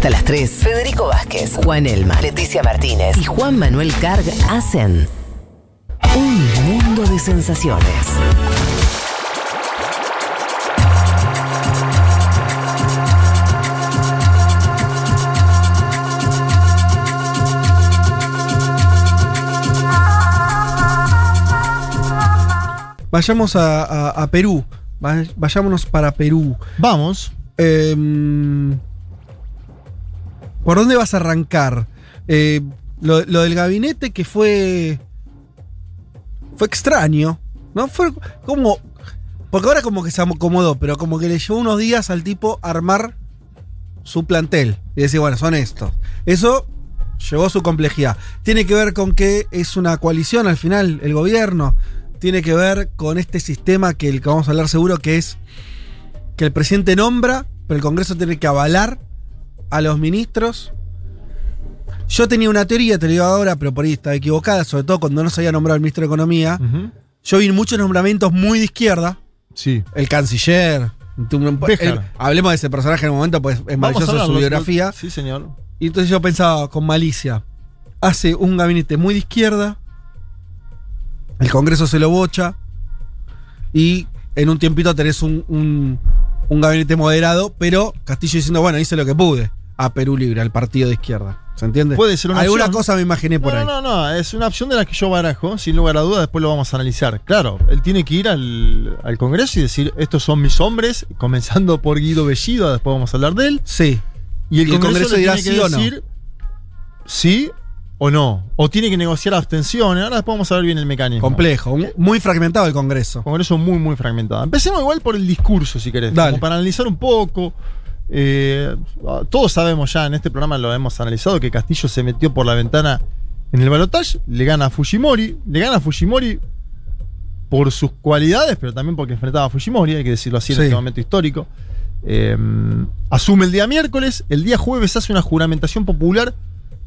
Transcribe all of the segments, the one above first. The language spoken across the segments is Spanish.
Hasta las 3, Federico Vázquez, Juan Elma, Leticia Martínez y Juan Manuel Carg hacen un mundo de sensaciones. Vayamos a, a- a Perú. Va- Vayámonos para Perú. Vamos. Em, ¿Por dónde vas a arrancar? Eh, lo, del gabinete que fue. Fue extraño. ¿No? Fue como. Porque ahora como que se acomodó, pero como que le llevó unos días al tipo armar su plantel. Y decir, bueno, son estos. Eso llevó su complejidad. Tiene que ver con que es una coalición al final, el gobierno. Tiene que ver con este sistema que el que vamos a hablar seguro, que es que el presidente nombra, pero el Congreso tiene que avalar a los ministros. Yo tenía una teoría, te lo digo ahora, pero por ahí estaba equivocada, sobre todo cuando no se había nombrado el ministro de Economía. Yo vi muchos nombramientos muy de izquierda. Sí. El canciller. El- hablemos de ese personaje en un momento, pues es maravilloso su biografía. Sí, señor. Y entonces yo pensaba con malicia. Hace un gabinete muy de izquierda. El Congreso se lo bocha. Y en un tiempito tenés un, un- un gabinete moderado. Pero Castillo diciendo, bueno, hice lo que pude. A Perú Libre, al partido de izquierda. ¿Se entiende? Puede ser una Alguna opción. cosa me imaginé por no, ahí. no, no, no, es una opción de la que yo barajo, sin lugar a dudas, después lo vamos a analizar. Claro, él tiene que ir al, al Congreso y decir, estos son mis hombres, comenzando por Guido Bellido, después vamos a hablar de él. Sí. Y el, Y el Congreso, Congreso le dirá tiene que sí o no. decir sí o no. O tiene que negociar abstenciones. Ahora después vamos a ver bien el mecanismo. Complejo. mu- Muy fragmentado el Congreso. Congreso muy, muy fragmentado. Empecemos igual por el discurso, si querés. Dale. Como para analizar un poco. Eh, todos sabemos ya, en este programa lo hemos analizado, que Castillo se metió por la ventana en el balotaje, le gana a Fujimori, le gana a Fujimori por sus cualidades, pero también porque enfrentaba a Fujimori, hay que decirlo así en este momento histórico. Eh, asume el día miércoles, el día jueves hace una juramentación popular,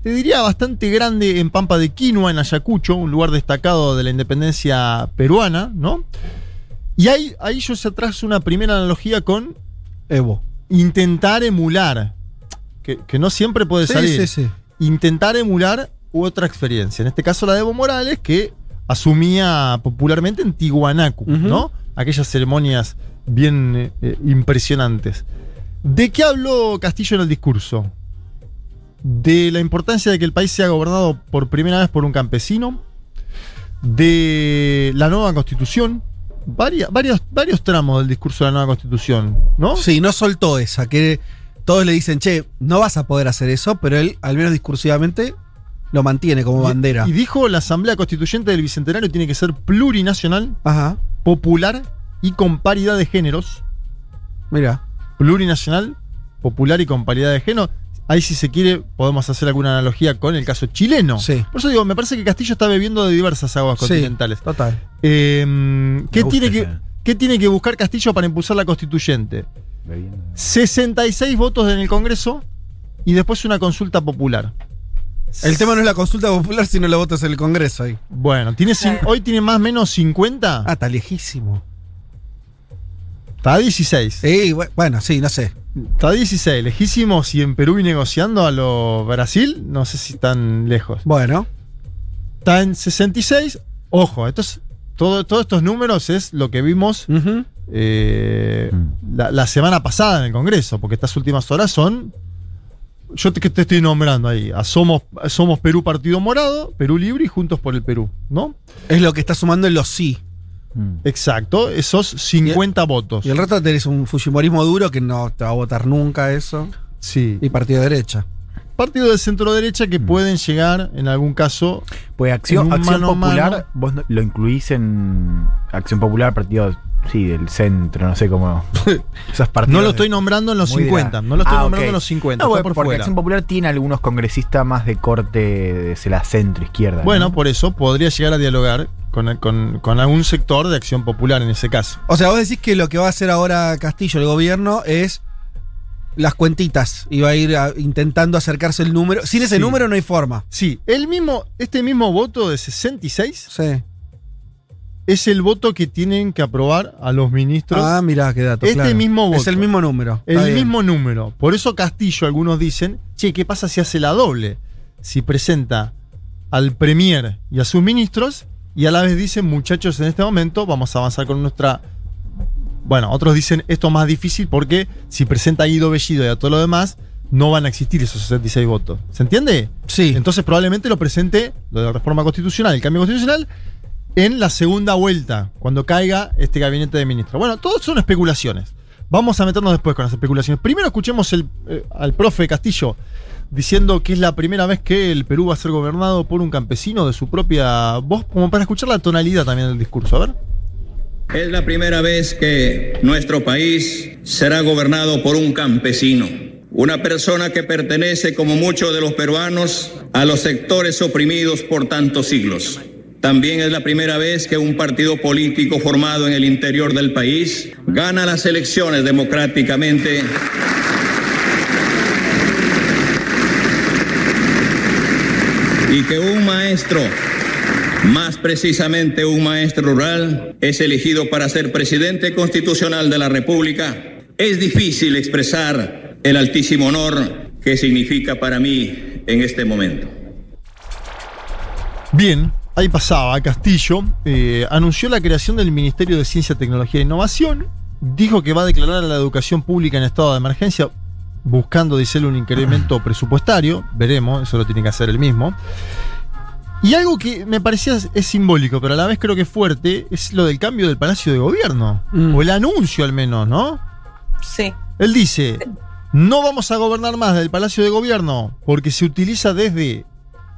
te diría bastante grande en Pampa de Quinua, en Ayacucho, un lugar destacado de la independencia peruana, ¿no? Y ahí, ahí yo se trazo una primera analogía con Evo. Intentar emular, que, que no siempre puede Sí, salir, sí, sí. intentar emular otra experiencia. En este caso la de Evo Morales, que asumía popularmente en Tiwanaku. ¿no? Aquellas ceremonias bien eh, eh, impresionantes. ¿De qué habló Castillo en el discurso? De la importancia de que el país sea gobernado por primera vez por un campesino, de la nueva constitución, Varia- varios, varios tramos del discurso de la nueva constitución, ¿no? Sí, no soltó esa, que todos le dicen, che, no vas a poder hacer eso, pero él, al menos discursivamente, lo mantiene como Y- bandera. Y dijo la Asamblea Constituyente del Bicentenario tiene que ser plurinacional, Ajá, popular y con paridad de géneros. mira. Plurinacional, popular y con paridad de género. Ahí si se quiere podemos hacer alguna analogía con el caso chileno. Sí. Por eso digo, me parece que Castillo está bebiendo de diversas aguas Sí, continentales. total. Eh, ¿qué, tiene que, ese. ¿Qué tiene que buscar Castillo para impulsar la constituyente? 66 votos en el Congreso y después una consulta popular. El tema no es la consulta popular, sino los votos en el Congreso ahí. Bueno, tiene hoy tiene más o menos 50. Ah, está lejísimo. Está a 16. Sí, bu- bueno, sí, no sé. Está a 16. Lejísimos y en Perú y negociando a lo Brasil, no sé si están lejos. Bueno, Está en 66. Ojo, esto es- todo, todos estos números es lo que vimos eh, Mm. la, la semana pasada en el Congreso, porque estas últimas horas son. Yo te, que te estoy nombrando ahí. A Somos, Somos Perú Partido Morado, Perú Libre y Juntos por el Perú, ¿no? es lo que está sumando en los sí. Mm. Exacto, esos 50 votos. Y el resto tenés un Fujimorismo duro que no te va a votar nunca eso. Sí. Y partido de derecha. Partido de centro derecha que pueden llegar, en algún caso, Pues acción, acción mano popular, mano. vos lo incluís en Acción Popular, partido, sí, del centro, no sé cómo. Esos partidos No lo estoy nombrando en los muy de la- 50. No lo estoy Ah, nombrando en los 50. No, está por porque fuera. Acción Popular tiene algunos congresistas más de corte de la centro-izquierda. Bueno, ¿no? por eso podría llegar a dialogar con, con- con algún sector de acción popular en ese caso. O sea, vos decís que lo que va a hacer ahora Castillo, el gobierno, es las cuentitas. Y va a ir a- intentando acercarse el número. Sin ese Sí. número no hay forma. Sí, el mismo, este mismo voto de 66 Sí. Es el voto que tienen que aprobar a los ministros. Ah, mirá, qué dato. Este claro. mismo voto. Es el mismo número. el Está bien. mismo número. Por eso Castillo, algunos dicen, che, ¿qué pasa si hace la doble? Si presenta al Premier y a sus ministros y a la vez dicen, muchachos, en este momento vamos a avanzar con nuestra... Bueno, otros dicen esto es más difícil porque si presenta a Guido Bellido y a todo lo demás, no van a existir esos 66 votos. ¿Se entiende? Sí. Entonces probablemente lo presente, lo de la reforma constitucional, el cambio constitucional, en la segunda vuelta, cuando caiga este gabinete de ministros. Bueno, todo son especulaciones. Vamos a meternos después con las especulaciones. Primero escuchemos eh, al profe Castillo diciendo que es la primera vez que el Perú va a ser gobernado por un campesino de su propia voz, como para escuchar la tonalidad también del discurso. A ver. Es la primera vez que nuestro país será gobernado por un campesino, una persona que pertenece, como muchos de los peruanos, a los sectores oprimidos por tantos siglos. También es la primera vez que un partido político formado en el interior del país gana las elecciones democráticamente y que un maestro, más precisamente un maestro rural, es elegido para ser presidente constitucional de la República, es difícil expresar el altísimo honor que significa para mí en este momento. Bien, ahí pasaba, Castillo eh, anunció la creación del Ministerio de Ciencia, Tecnología e Innovación, dijo que va a declarar a la educación pública en estado de emergencia, buscando, dice él, un incremento presupuestario, veremos, eso lo tiene que hacer él mismo. Y algo que me parecía es simbólico, pero a la vez creo que es fuerte, es lo del cambio del Palacio de Gobierno, Mm. o el anuncio al menos, ¿no? Sí. Él dice, no vamos a gobernar más del Palacio de Gobierno porque se utiliza desde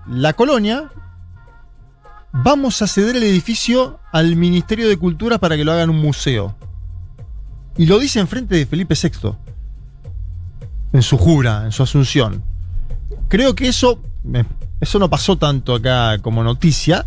la colonia. Vamos a ceder el edificio al Ministerio de Cultura para que lo hagan un museo. Y lo dice enfrente de Felipe VI. En su jura, en su asunción. Creo que eso, me- eso no pasó tanto acá como noticia.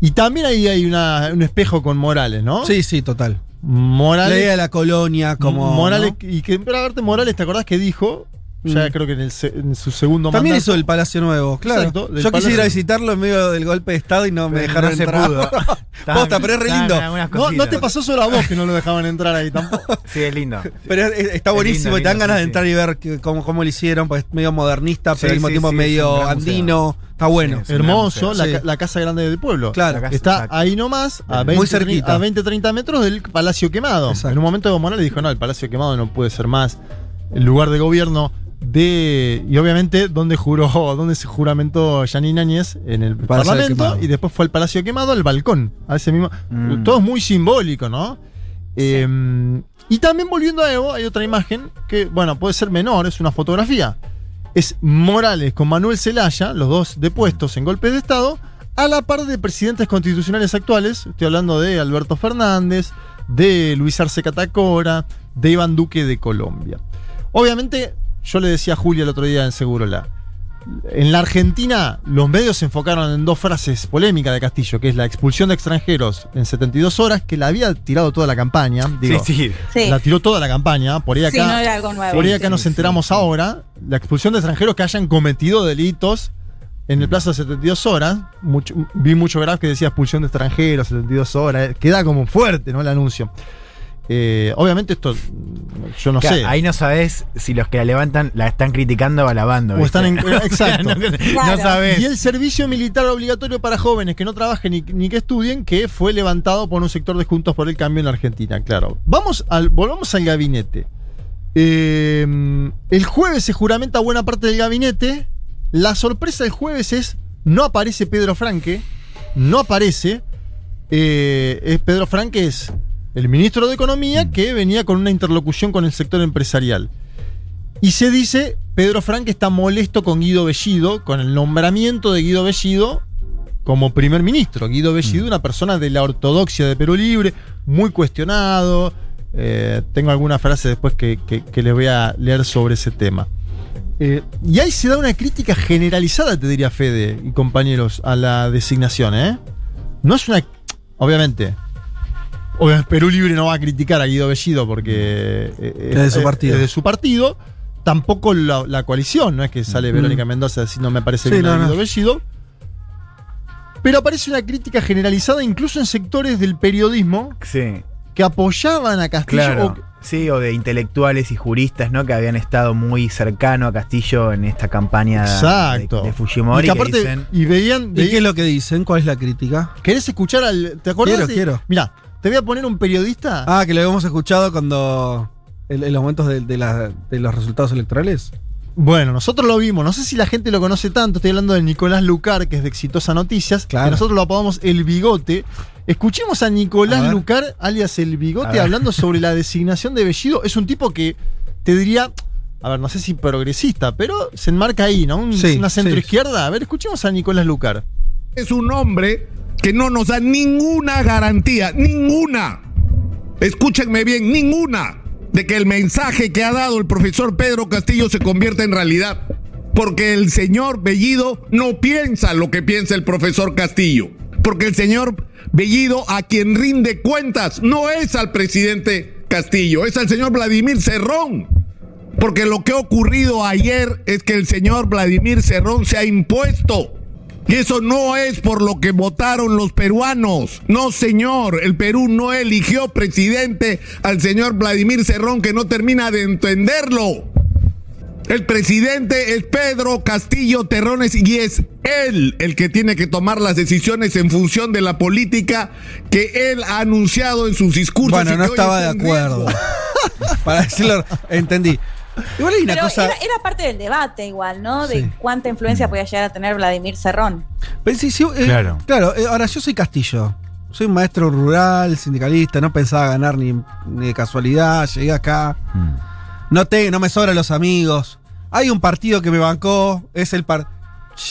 Y también ahí hay una- un espejo con Morales, ¿no? Sí, sí, total. Morales. Leía la colonia como. Morales, ¿no? y que pero aparte Morales, ¿te acordás que dijo? Ya Mm. creo que en, el se- en su segundo También mandato. hizo el Palacio Nuevo, claro. Exacto, Yo quise ir a visitarlo en medio del golpe de Estado y no me dejaron no se entrar. pudo. Posta, pero es re lindo. No, no te pasó solo a vos que no lo dejaban entrar ahí tampoco. Sí, es lindo. Pero es- está Es buenísimo lindo, y te dan lindo, ganas sí, de entrar y ver que- cómo, cómo lo hicieron, pues medio modernista, Sí, pero al mismo sí, tiempo medio andino. Está bueno. Hermoso, la, Sí. ca- la casa grande del pueblo. Claro. Casa- Está exacto. ahí nomás, a Muy 20, cerquita. a 20, 30 metros del Palacio Quemado. Exacto. En un momento Evo Morales dijo, no, el Palacio Quemado no puede ser más el lugar de gobierno de... Y obviamente, donde juró, donde se juramentó Janine Áñez en el Palacio Parlamento y después fue al Palacio Quemado, al balcón, a ese mismo... Mm. Todo es muy simbólico, ¿no? Eh, y también volviendo a Evo, hay otra imagen que, bueno, puede ser menor, es una fotografía. Es Morales con Manuel Zelaya, los dos depuestos en golpes de Estado, a la par de presidentes constitucionales actuales. Estoy hablando de Alberto Fernández, de Luis Arce Catacora, de Iván Duque de Colombia. Obviamente, yo le decía a Julia el otro día en Segurola. En la Argentina, los medios se enfocaron en dos frases polémicas de Castillo, que es la expulsión de extranjeros en 72 horas, que la había tirado toda la campaña. Digo, sí, sí. Sí. La tiró toda la campaña. Por ahí Sí, acá, no era algo nuevo. por ahí acá Sí, nos sí, enteramos sí. ahora. La expulsión de extranjeros que hayan cometido delitos en el plazo de 72 horas. Mucho- vi mucho graf que decía expulsión de extranjeros, 72 horas. eh, Queda como fuerte, ¿no? El anuncio. Eh, obviamente esto, yo no Claro, sé. Ahí no sabes si los que la levantan la están criticando o alabando. O están en- exacto. no, no Claro. sabes. Y el servicio militar obligatorio para jóvenes que no trabajen ni, ni que estudien, que fue levantado por un sector de Juntos por el Cambio en la Argentina, claro. Vamos al, volvamos al gabinete. Eh, el jueves se juramenta buena parte del gabinete. La sorpresa del jueves es, no aparece Pedro Franque, no aparece. Eh, es Pedro Franque es el ministro de Economía que venía con una interlocución con el sector empresarial. Y se dice, Pedro Franque está molesto con Guido Bellido, con el nombramiento de Guido Bellido como primer ministro. Guido Bellido, una persona de la ortodoxia de Perú Libre, muy cuestionado. Eh, tengo alguna frase después que, que- que les voy a leer sobre ese tema. Eh, y ahí se da una crítica generalizada, te diría Fede y compañeros, a la designación, ¿eh? No es una. Obviamente. Obviamente, Perú Libre no va a criticar a Guido Bellido porque. eh, Es de su partido. Es de su partido. Tampoco la, la coalición, no es que sale Mm. Verónica Mendoza diciendo me parece Sí, bien a no, no. Guido Bellido. Pero aparece una crítica generalizada incluso en sectores del periodismo Sí. que apoyaban a Castillo. Claro. o- Sí, o de intelectuales y juristas, ¿no? Que habían estado muy cercano a Castillo en esta campaña de- Exacto. de, Fujimori. y que que dicen, y veían. ¿Y qué es lo que dicen? ¿Cuál es la crítica? ¿Querés escuchar al. ¿Te acordás? Quiero, de- quiero. Mira, te voy a poner un periodista. Ah, que lo habíamos escuchado cuando. En, en los momentos de, de la- de los resultados electorales. Bueno, nosotros lo vimos. No sé si la gente lo conoce tanto. Estoy hablando de Nicolás Lucar, que es de Exitosa Noticias. Claro. Que nosotros lo apodamos El Bigote. Escuchemos a Nicolás. Lucar, alias El Bigote, hablando sobre la designación de Bellido. Es un tipo que te diría. A ver, no sé si progresista, pero se enmarca ahí, ¿no? Un- Sí, una sí. centroizquierda. A ver, escuchemos a Nicolás Lucar. es un hombre que no nos da ninguna garantía, ninguna, escúchenme bien, ninguna, de que el mensaje que ha dado el profesor Pedro Castillo se convierta en realidad. Porque el señor Bellido no piensa lo que piensa el profesor Castillo. Porque el señor Bellido a quien rinde cuentas no es al presidente Castillo, es al señor Vladimir Cerrón. Porque lo que ha ocurrido ayer es que el señor Vladimir Cerrón se ha impuesto. Y eso no es por lo que votaron los peruanos. No, señor. El Perú no eligió presidente al señor Vladimir Cerrón que no termina de entenderlo. El presidente es Pedro Castillo Terrones y es él el que tiene que tomar las decisiones en función de la política que él ha anunciado en sus discursos. Bueno, no estaba de acuerdo. Para decirlo, entendí. Igual hay una Pero cosa. era, era parte del debate igual, ¿no? De Sí. cuánta influencia podía llegar a tener Vladimir Cerrón. Pero sí, sí, eh, Claro. Claro, eh, ahora yo soy Castillo. Soy un maestro rural, sindicalista, no pensaba ganar ni, ni de casualidad, llegué acá. mm, No, te, no me sobran los amigos. Hay un partido que me bancó, es el par.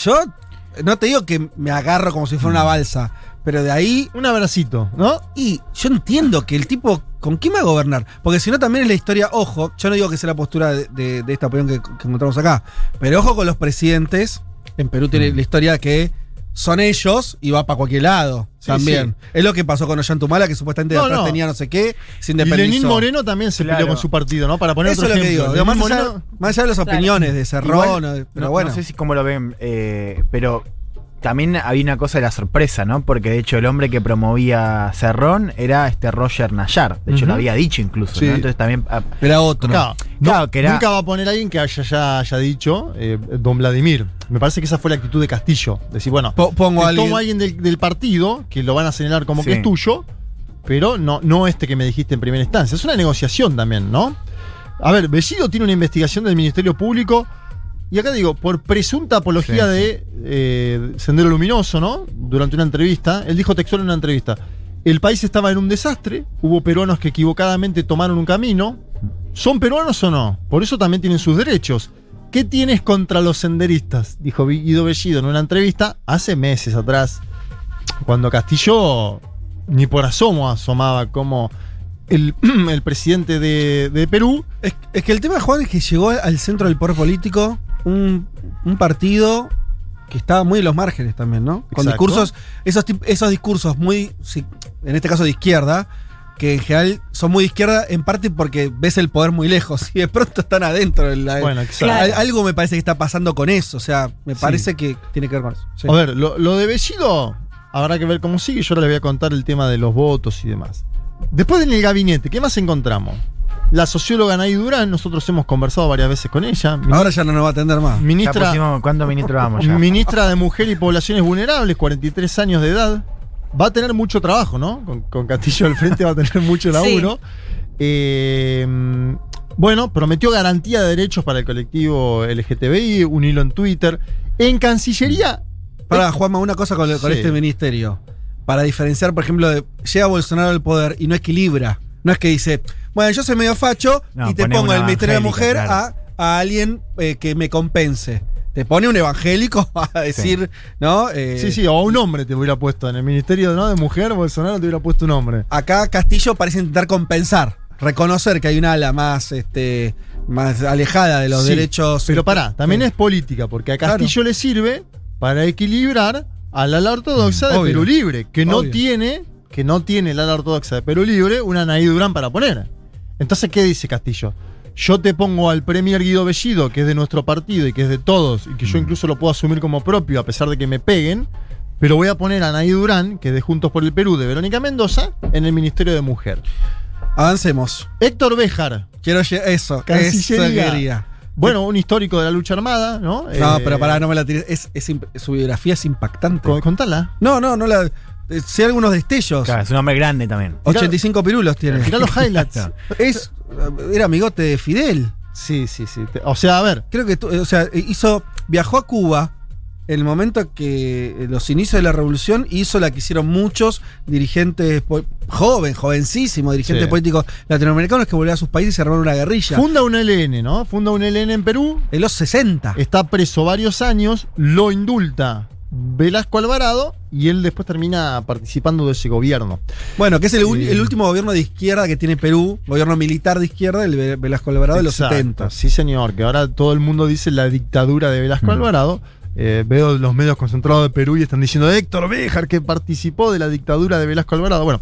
Yo no te digo que me agarro como si fuera una balsa, pero de ahí. Un abracito, ¿no? Y yo entiendo que el tipo. ¿Con quién va a gobernar? Porque si no, también es la historia. Ojo, yo no digo que sea la postura de, de- de esta opinión que, que encontramos acá, pero ojo con los presidentes. En Perú tiene la historia que son ellos y va para cualquier lado Sí, también. Es lo que pasó con Ollantumala, que supuestamente de No, atrás no. tenía no sé qué, se Y Lenín. Moreno también se Claro. peleó con su partido, ¿no? Para poner Eso es otro lo que digo. Más allá, Moreno- más allá de las Claro. opiniones de Cerrón, Igual, o de- pero no, bueno. no sé si cómo lo ven, eh, pero también había una cosa de la sorpresa, ¿no? Porque de hecho el hombre que promovía Cerrón era este Roger Nayar. De hecho lo había dicho incluso, Sí. ¿no? Entonces también. ah, Era otro. Claro, Claro, que era- Nunca va a poner a alguien que haya, ya haya dicho eh, don Vladimir. Me parece que esa fue la actitud de Castillo. Decir, bueno, Po- pongo a alguien- tomo a alguien del, del partido que lo van a señalar como Sí. que es tuyo, pero no, no este que me dijiste en primera instancia. Es una negociación también, ¿no? A ver, Bellido tiene una investigación del Ministerio Público. Y acá digo, por presunta apología Sí, de eh, Sendero Luminoso, ¿no? Durante una entrevista, él dijo textual en una entrevista, el país estaba en un desastre, hubo peruanos que equivocadamente tomaron un camino, ¿son peruanos o no? Por eso también tienen sus derechos. ¿Qué tienes contra los senderistas? Dijo Guido Bellido en una entrevista hace meses atrás, cuando Castillo ni por asomo asomaba como el, el presidente de, de Perú Es, es que el tema, Juan, es que llegó al centro del poder político un, un partido que estaba muy en los márgenes también, ¿no? Con Exacto. discursos, esos, esos discursos muy, en este caso de izquierda, que en general son muy de izquierda en parte porque ves el poder muy lejos y de pronto están adentro. de la- Bueno, exacto. Al- Algo me parece que está pasando con eso, o sea, me Sí. parece que tiene que ver con eso. sí. A ver, lo, lo de Bellido habrá que ver cómo sigue. Yo ahora les voy a contar el tema de los votos y demás. Después en el gabinete, ¿qué más encontramos? La socióloga Nay Durán, nosotros hemos conversado varias veces con ella. Ahora ya no nos va a atender más. ya ministra, pusimos- ¿Cuántos ministros vamos ya? ministra de Mujer y Poblaciones Vulnerables, 43 años de edad. Va a tener mucho trabajo, ¿no? Con, con Castillo al frente va a tener mucho laburo. Eh, bueno, prometió garantía de derechos para el colectivo LGTBI, un hilo en Twitter. En Cancillería. Para Juanma, una cosa con, con Sí. este ministerio. Para diferenciar, por ejemplo, de llega Bolsonaro al poder y no equilibra. No es que dice, bueno, yo soy medio facho No, y te pongo el Ministerio de la Mujer a, a alguien eh, que me compense. Te pone un evangélico a decir, ¿no? Eh, Sí, sí, o un hombre te hubiera puesto. En el Ministerio ¿no? de Mujer, Bolsonaro te hubiera puesto un hombre. Acá Castillo parece intentar compensar, reconocer que hay una ala más, este, más alejada de los Sí, derechos. Pero pará, también sí. es política, porque a Claro. Castillo le sirve para equilibrar al ala ortodoxa de Obvio. Perú Libre, que no tiene, que no tiene el ala ortodoxa de Perú Libre una Naí Durán para poner. Entonces, ¿qué dice Castillo? Yo te pongo al Premier Guido Bellido, que es de nuestro partido y que es de todos, y que yo incluso lo puedo asumir como propio a pesar de que me peguen, Pero voy a poner a Anaí Durán, que es de Juntos por el Perú, de Verónica Mendoza, en el Ministerio de Mujer. Avancemos. Héctor Béjar, Quiero eso. Eso Cancillería. quería. bueno, un histórico de la lucha armada, ¿no? No, Eh, pero pará, no me la tires. Es, su biografía es impactante. con- Contala. No, no, no la. Eh, Sé algunos destellos. Claro, es un hombre grande también. 85 pirulos tiene. Mirá los highlights. Es, era amigote de Fidel. Sí, sí, sí. O sea, a ver, Creo que, tu- o sea, hizo, viajó a Cuba en el momento que eh, los inicios de la revolución hizo la que hicieron muchos dirigentes, joven, jovencísimos dirigentes Sí. políticos latinoamericanos que volvieron a sus países y se armaron una guerrilla. funda un LN, ¿no? Funda un LN en Perú, en los 60. está preso varios años, lo indulta Velasco Alvarado y él después termina participando de ese gobierno. Bueno, que es el, el último gobierno de izquierda que tiene Perú, gobierno militar de izquierda, el Ve- Velasco Alvarado de los Exacto, 70. Sí, señor, que ahora todo el mundo dice la dictadura de Velasco Mm. Alvarado. Eh, veo los medios concentrados de Perú y están diciendo Héctor Béjar que participó de la dictadura de Velasco Alvarado. Bueno,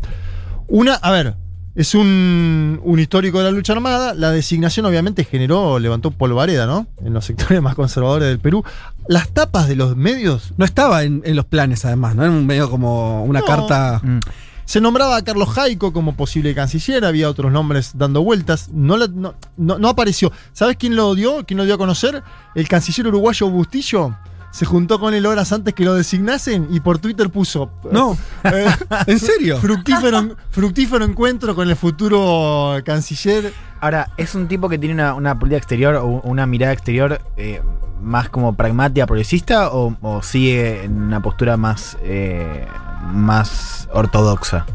una, a ver, es un, un histórico de la lucha armada. La designación obviamente generó, levantó polvareda, ¿no? En los sectores más conservadores del Perú. Las tapas de los medios. No estaba en, en los planes, además, ¿no? Era un medio como una No. carta. Mm. Se nombraba a Carlos Jaico como posible canciller, había otros nombres dando vueltas, no, la- no, no- no apareció. ¿Sabes quién lo dio? ¿Quién lo dio a conocer? El canciller uruguayo Bustillo. Se juntó con él horas antes que lo designasen y por Twitter puso. No, eh, ¿en serio? fructífero, fructífero encuentro con el futuro canciller. Ahora, ¿es un tipo que tiene una, una política exterior o una mirada exterior eh, más como pragmática, progresista o, o sigue en una postura más, eh, más ortodoxa?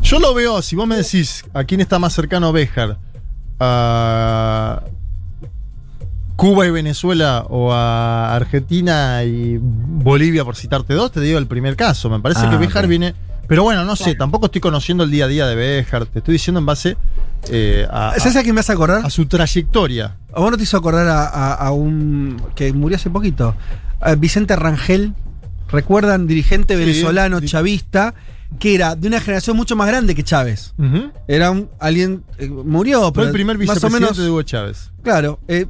Yo lo veo, si vos me decís a quién está más cercano Béjar, a Cuba y Venezuela o a Argentina y Bolivia, por citarte dos, te digo el primer caso. Me parece Ah, que Béjar ok. viene. Pero bueno, no sé, tampoco estoy conociendo el día a día de Béjar. Te estoy diciendo en base eh, a, ¿Sabes a quién me hace acordar? a su trayectoria. ¿A vos no te hizo acordar a, a- a un. que murió hace poquito? A Vicente Rangel. ¿Recuerdan? Dirigente Sí, venezolano, chavista, que era de una generación mucho más grande que Chávez. Era un, alguien. eh, murió, Fue pero el primer más o vicepresidente menos. de Hugo Chávez. Claro, eh,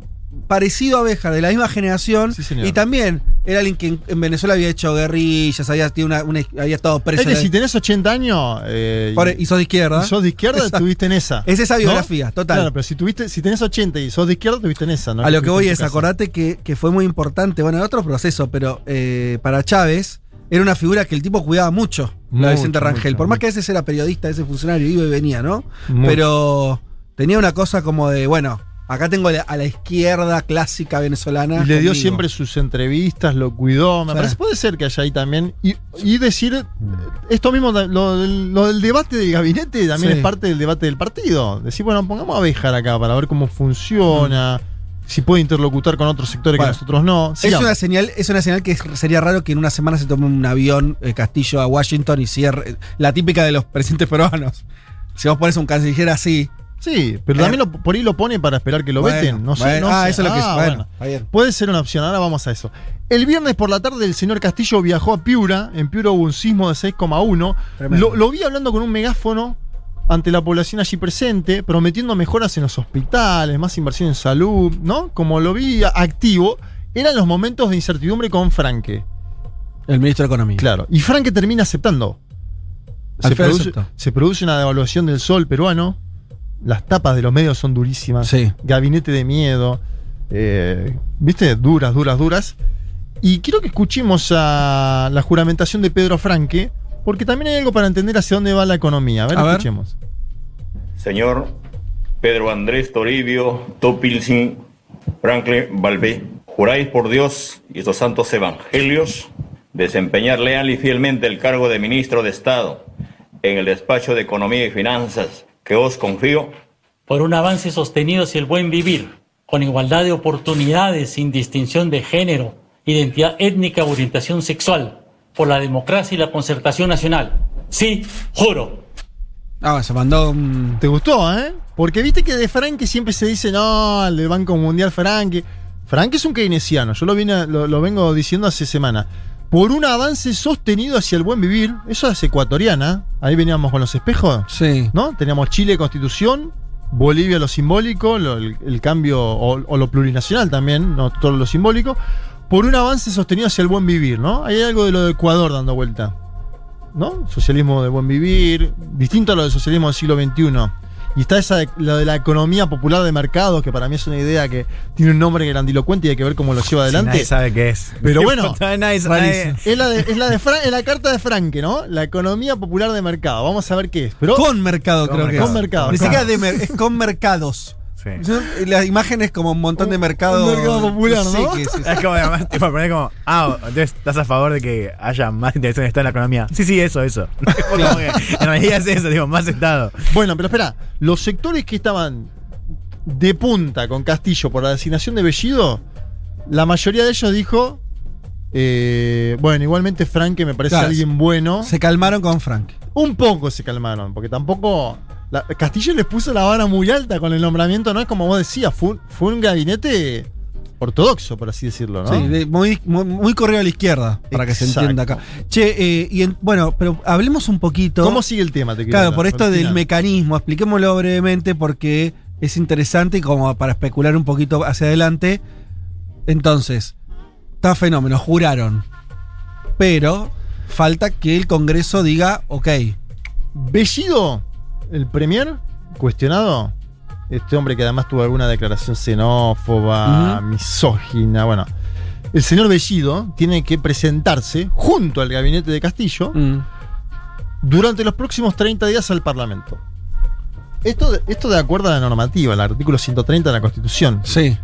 parecido a Béjar, de la misma generación. Sí, señor. y también era alguien que en, en Venezuela había hecho guerrillas, había, tenido una, una- había estado preso. Es que si tenés 80 años eh, por- y, sos de izquierda. y sos de izquierda, estuviste en esa. Es esa ¿no? biografía, total. Claro, pero si, tuviste, si tenés 80 y sos de izquierda, estuviste en esa. ¿no? A lo que voy es, casa. acordate que, que fue muy importante, bueno, en otro proceso, pero eh, para Chávez era una figura que el tipo cuidaba mucho, la Mucho, de Vicente Rangel. mucho, Por más que a veces era periodista, ese funcionario, iba y venía, ¿no? Mucho. Pero tenía una cosa como de, bueno, acá tengo a la izquierda clásica venezolana. Y le dio conmigo. siempre sus entrevistas, lo cuidó. Me Sí. parece, puede ser que haya ahí también. Y, y decir esto mismo, lo, del- lo del debate del gabinete también Sí. es parte del debate del partido. Decir, bueno, pongamos a Bejar acá para ver cómo funciona, si puede interlocutar con otros sectores Bueno, que nosotros no. Es una señal, es una señal que sería raro que en una semana se tome un avión eh, Castillo a Washington y cierre. La típica de los presidentes peruanos. Si vos pones un canciller así. Sí, pero Eh. también lo- por ahí lo pone para esperar que lo bueno, veten. No sé. no ah, sé. eso es lo que es. Ah, Bueno. Puede ser una opción, ahora vamos a eso. El viernes por la tarde el señor Castillo viajó a Piura, en Piura hubo un sismo de 6,1. Tremendo. Lo, lo vi hablando con un megáfono ante la población allí presente, prometiendo mejoras en los hospitales, más inversión en salud, ¿no? Como lo vi activo, eran los momentos de incertidumbre con Franque. El ministro de Economía. Claro. Y Franque termina aceptando. Produce, se produce una devaluación del sol peruano. Las tapas de los medios son durísimas. Sí. Gabinete de miedo. eh, ¿Viste? Duras, duras, duras. Y quiero que escuchemos a la juramentación de Pedro Franque, porque también hay algo para entender hacia dónde va la economía. A ver, A ver. escuchemos. Señor Pedro Andrés Toribio Topilsin Franklin Balbé, juráis por Dios y estos santos evangelios desempeñar leal y fielmente el cargo de ministro de Estado en el despacho de Economía y Finanzas que os confío. por un avance sostenido hacia el buen vivir, con igualdad de oportunidades sin distinción de género, identidad étnica o orientación sexual, por la democracia y la concertación nacional. Sí, juro. Ah, se mandó un. ¿Te gustó, eh? Porque viste que de Franque siempre se dice, no, el del Banco Mundial Franque. Franque es un keynesiano, yo lo, vine, lo, lo vengo diciendo hace semana. Por un avance sostenido hacia el buen vivir, eso es ecuatoriana. Ahí veníamos con los espejos, Sí. ¿no? Teníamos Chile, constitución, Bolivia, lo simbólico, lo- el, el cambio, o, o lo plurinacional también, no todo lo simbólico. por un avance sostenido hacia el buen vivir, ¿no? Hay algo de lo de Ecuador dando vuelta. ¿No? Socialismo de buen vivir, distinto a lo del socialismo del siglo XXI. Y está esa de, lo de la economía popular de mercado, que para mí es una idea que tiene un nombre grandilocuente y hay que ver cómo lo lleva adelante. Nadie sabe qué es. Pero bueno, nadie, nadie- Es la, de, es la, de Fra- es la carta de Franke, ¿no? La economía popular de mercado. Vamos a ver qué es. Pero Con mercado, Con creo mercado. que es. Con mercado, Ni siquiera de mer- es con mercados. Sí. Son- La imagen es como un montón de mercados. un mercado popular, ¿no? Sí, que sí, sí. Es como además, tipo, poner como, ah, entonces estás a favor de que haya más intervención de Estado en la economía. Sí, sí, eso, eso. Como que en realidad es eso, digo, más Estado. Bueno, pero espera, los sectores que estaban de punta con Castillo por la designación de Bellido, la mayoría de ellos dijo, eh, bueno, igualmente Franke me parece Claro, alguien bueno. Se calmaron con Frank. Un poco se calmaron, porque tampoco... la- Castillo les puso la vara muy alta con el nombramiento, ¿no? Es como vos decías, fue, un- fue un gabinete ortodoxo, por así decirlo, ¿no? Sí, de- muy, muy, muy corrido a la izquierda, para que se entienda acá. Che, eh, y en- bueno, pero hablemos un poquito. ¿Cómo sigue el tema? Te quiero Claro, hablar, por esto del final. mecanismo, expliquémoslo brevemente porque es interesante y como para especular un poquito hacia adelante. Entonces, está fenómeno, juraron. Pero falta que el Congreso diga, ok, Bellido, el premier, cuestionado. Este hombre que además tuvo alguna declaración xenófoba, misógina, bueno. El señor Bellido tiene que presentarse junto al gabinete de Castillo mm, durante los próximos 30 días al Parlamento. Esto esto de acuerdo a la normativa, el artículo 130 de la Constitución. sí.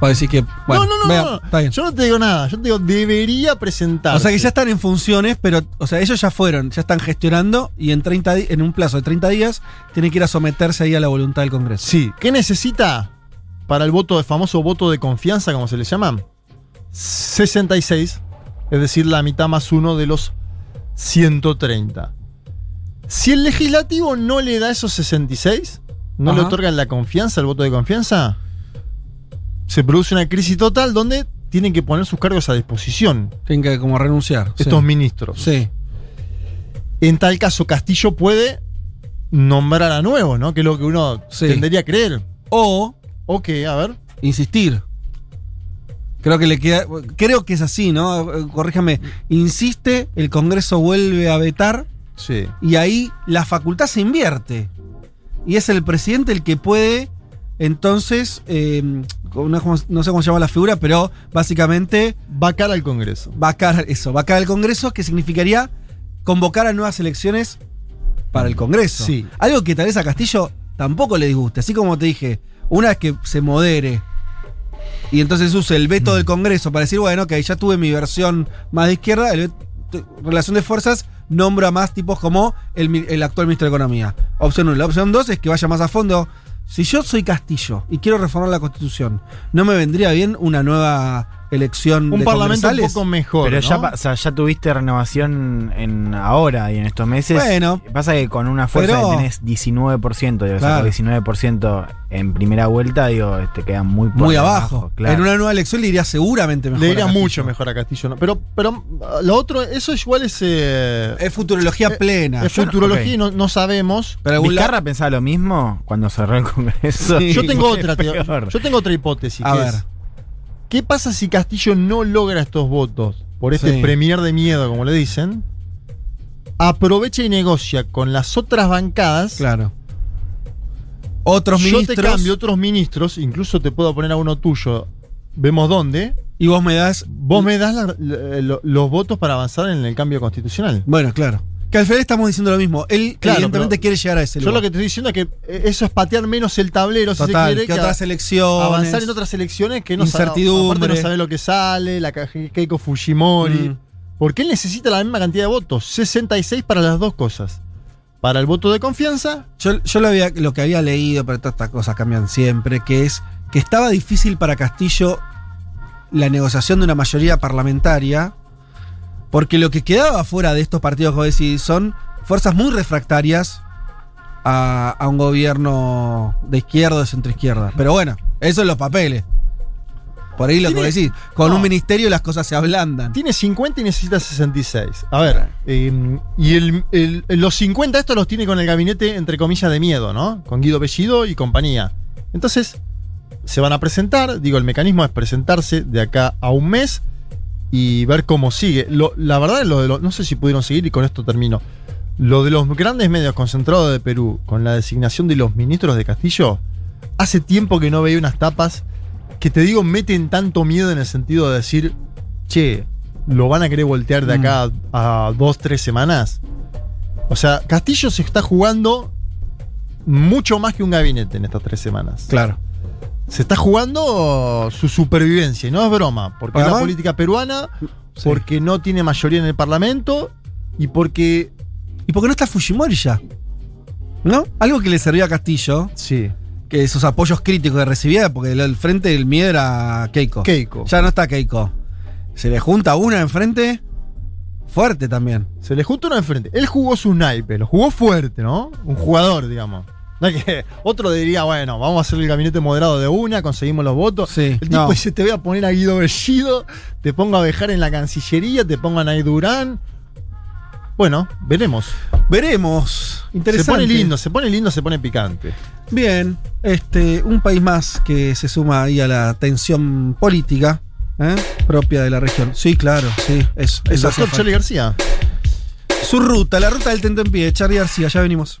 Puedo decir que. Bueno, no, no, no, vea, no, está bien. Yo no te digo nada, yo te digo, debería presentarse. O sea que ya están en funciones, pero, o sea, ellos ya fueron, ya están gestionando y en 30 di- en un plazo de 30 días tienen que ir a someterse ahí a la voluntad del Congreso. Sí. ¿Qué necesita para el voto, el famoso voto de confianza, como se le llama? 66, es decir, la mitad más uno de los 130. Si el legislativo no le da esos 66, no le otorgan la confianza, el voto de confianza, se produce una crisis total donde tienen que poner sus cargos a disposición Tienen que como renunciar. sí. estos ministros. Sí. En tal caso, Castillo puede nombrar a nuevos, ¿no? Que es lo que uno Sí. tendería a creer. O Ok, a ver. insistir. Creo que le queda. Creo que es así, ¿no? Corríjame. Insiste, el Congreso vuelve a vetar Sí. y ahí la facultad se invierte. Y es el presidente el que puede, entonces, eh, no, no sé cómo se llama la figura, pero básicamente Vacar al Congreso. vacar eso, vacar al Congreso, que significaría convocar a nuevas elecciones para el Congreso. Sí. Algo que tal vez a Castillo tampoco le disguste. Así como te dije, una vez que se modere y entonces use el veto del Congreso para decir, bueno, que ya tuve mi versión más de izquierda, el relación de fuerzas, nombra a más tipos como el, el actual ministro de Economía. Opción 1. La opción 2 es que vaya más a fondo. Si yo soy Castillo y quiero reformar la Constitución, ¿no me vendría bien una nueva elección Un de parlamento un poco mejor. Pero ¿no? ya, pa- o sea, ya tuviste renovación en ahora y en estos meses. Bueno. Pasa que con una fuerza Pero- que tenés 19%, digo, Claro. sacar 19% en primera vuelta, digo, te queda muy por Muy abajo. claro. En una nueva elección le iría seguramente mejor. Le iría mucho mejor a Castillo. ¿no? Pero, pero lo otro, eso igual es. eh, Es futurología Eh, plena. es futurología y no, no sabemos. pero ¿Vizcarra pensaba lo mismo cuando cerró el Congreso? Sí. Yo tengo otra, yo tengo otra hipótesis. A que ver. es, ¿Qué pasa si Castillo no logra estos votos por este Sí. premier de miedo, como le dicen? Aprovecha y negocia con las otras bancadas. Claro. Otros Yo ministros. te cambio otros ministros, incluso te puedo poner a uno tuyo. Vemos dónde. Y vos me das. Vos me das la- la- lo- los votos para avanzar en el cambio constitucional. Bueno, claro. Que al final estamos diciendo lo mismo. Él Claro, evidentemente quiere llegar a ese Yo lugar. lo que te estoy diciendo es que eh, eso es patear menos el tablero, si Total, se quiere, que otras elecciones. avanzar en otras elecciones que no Incertidumbre. aparte no sabe lo que sale, la Ke- Keiko Fujimori. Mm. Porque él necesita la misma cantidad de votos, 66 para las dos cosas. Para el voto de confianza, Yo, yo lo, había, lo que había leído, pero todas estas cosas cambian siempre, que es que estaba difícil para Castillo la negociación de una mayoría parlamentaria, porque lo que quedaba fuera de estos partidos vos decís son fuerzas muy refractarias a, a un gobierno de izquierda o de centroizquierda. Pero bueno, eso en los papeles. Por ahí lo que decís, con no. un ministerio las cosas se ablandan. tiene 50 y necesita 66. A ver, eh, y el- el- los 50 estos los tiene con el gabinete, entre comillas, de miedo, ¿no? Con Guido Bellido y compañía. Entonces, se van a presentar. Digo, el mecanismo es presentarse de acá a un mes y ver cómo sigue. Lo- la verdad, lo de los, no sé si pudieron seguir y con esto termino. Lo de los grandes medios concentrados de Perú con la designación de los ministros de Castillo, hace tiempo que no veía unas tapas que te digo meten tanto miedo en el sentido de decir, che, lo van a querer voltear de acá a, a dos, tres semanas. O sea, Castillo se está jugando mucho más que un gabinete en estas tres semanas. Claro. Se está jugando su supervivencia, y no es broma, porque es la política peruana, Sí. porque no tiene mayoría en el Parlamento y porque. ¿Y por qué no está Fujimori ya? ¿No? Algo que le servía a Castillo, Sí. que esos apoyos críticos que recibía, porque el, el frente del miedo era Keiko. Keiko. Ya no está Keiko. Se le junta una enfrente fuerte también. Se le juntó uno enfrente. Él jugó su naipe, lo jugó fuerte, ¿no? Un jugador, digamos. No es que otro diría, bueno, vamos a hacer el gabinete moderado de una, conseguimos los votos. Sí, el tipo no. dice, te voy a poner a Guido Bellido, te pongo a dejar en la Cancillería, te pongan a Durán. Bueno, veremos. Veremos. Interesante. Se pone lindo, se pone lindo, se pone picante. Bien, este, un país más que se suma ahí a la tensión política ¿eh? propia de la región. Sí, claro, sí, eso. El eso doctor. Charlie García. Su ruta, la ruta del Tento en pie, Charlie García, ya venimos.